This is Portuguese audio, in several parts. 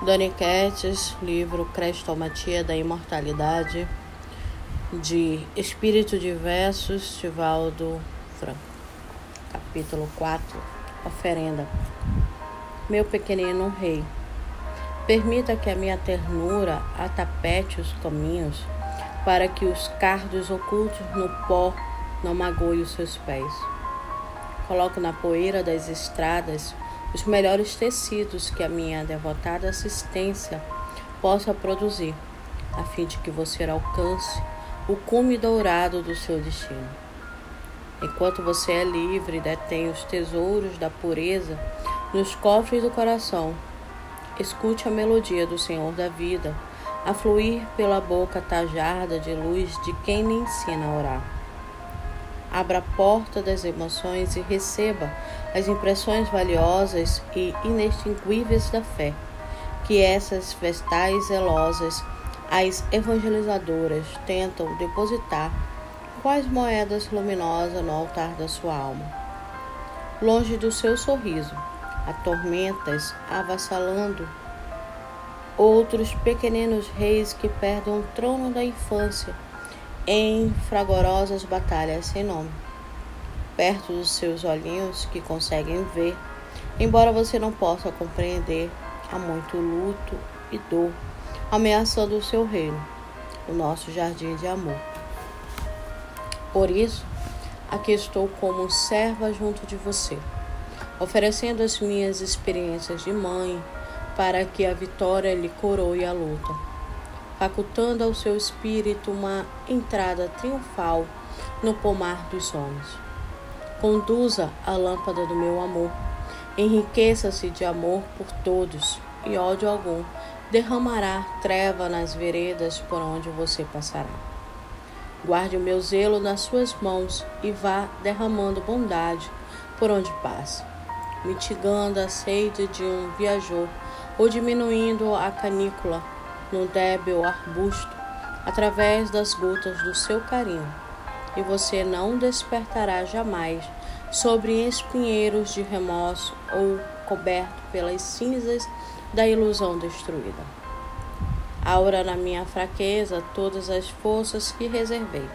Dani Kettis, livro Crestomatia da Imortalidade, de Espírito de Versos, de Valdo Franco. Capítulo 4 Oferenda. Meu pequenino rei, permita que a minha ternura atapete os caminhos, para que os cardos ocultos no pó não magoem os seus pés. Coloco na poeira das estradas os melhores tecidos que a minha devotada assistência possa produzir, a fim de que você alcance o cume dourado do seu destino. Enquanto você é livre detém os tesouros da pureza nos cofres do coração, escute a melodia do Senhor da vida a fluir pela boca tajarda de luz de quem lhe ensina a orar. Abra a porta das emoções e receba as impressões valiosas e inextinguíveis da fé, que essas vestais zelosas, as evangelizadoras, tentam depositar quais moedas luminosas no altar da sua alma. Longe do seu sorriso, há tormentas avassalando outros pequeninos reis que perdem o trono da infância em fragorosas batalhas sem nome, perto dos seus olhinhos que conseguem ver, embora você não possa compreender, há muito luto e dor ameaçando o seu reino, o nosso jardim de amor. Por isso, aqui estou como serva junto de você, oferecendo as minhas experiências de mãe para que a vitória lhe coroe a luta facultando ao seu espírito uma entrada triunfal no pomar dos homens. Conduza a lâmpada do meu amor, enriqueça-se de amor por todos, e ódio algum derramará treva nas veredas por onde você passará. Guarde o meu zelo nas suas mãos e vá derramando bondade por onde passe, mitigando a sede de um viajor ou diminuindo a canícula no débil arbusto através das gotas do seu carinho, e você não despertará jamais sobre espinheiros de remorso ou coberto pelas cinzas da ilusão destruída. Aura na minha fraqueza todas as forças que reservei,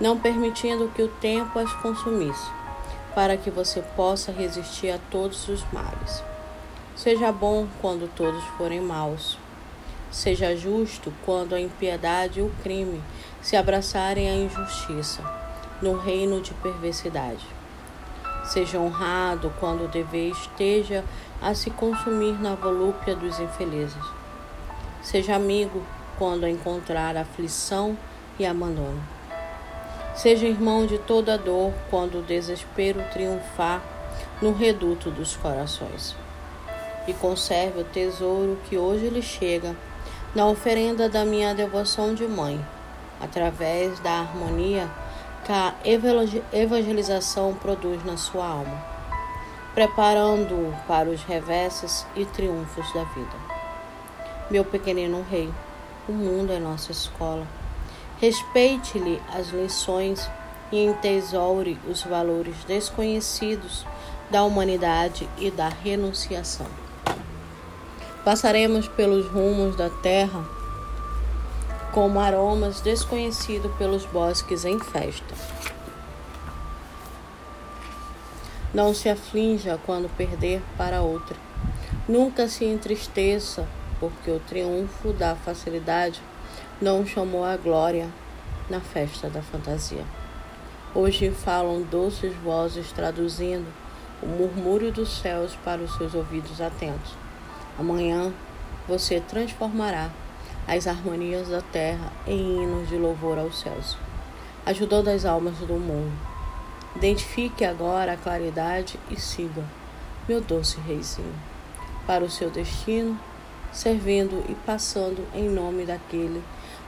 não permitindo que o tempo as consumisse, para que você possa resistir a todos os males. Seja bom quando todos forem maus Seja justo quando a impiedade e o crime se abraçarem à injustiça, no reino de perversidade. Seja honrado quando o dever esteja a se consumir na volúpia dos infelizes. Seja amigo quando encontrar aflição e abandono. Seja irmão de toda dor quando o desespero triunfar no reduto dos corações. E conserve o tesouro que hoje lhe chega na oferenda da minha devoção de mãe, através da harmonia que a evangelização produz na sua alma, preparando-o para os reversos e triunfos da vida. Meu pequenino rei, o mundo é nossa escola. Respeite-lhe as lições e entesoure os valores desconhecidos da humanidade e da renunciação. Passaremos pelos rumos da terra como aromas desconhecidos pelos bosques em festa. Não se aflinja quando perder para outra. Nunca se entristeça, porque o triunfo da facilidade não chamou a glória na festa da fantasia. Hoje falam doces vozes traduzindo o murmúrio dos céus para os seus ouvidos atentos. Amanhã você transformará as harmonias da terra em hinos de louvor aos céus, ajudando as almas do mundo. Identifique agora a claridade e siga, meu doce reizinho, para o seu destino, servindo e passando em nome daquele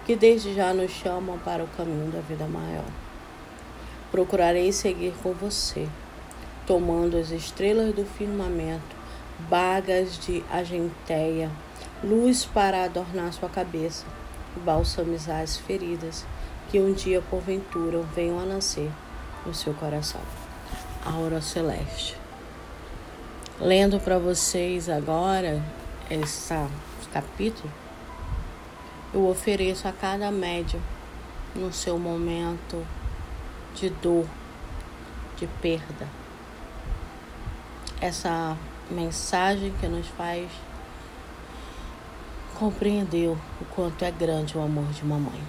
que desde já nos chama para o caminho da vida maior. Procurarei seguir com você, tomando as estrelas do firmamento bagas de agenteia, luz para adornar sua cabeça balsamizar as feridas que um dia porventura venham a nascer no seu coração. Aura Celeste. Lendo para vocês agora esse capítulo, eu ofereço a cada médium no seu momento de dor, de perda. Essa mensagem que nos faz compreender o quanto é grande o amor de mamãe.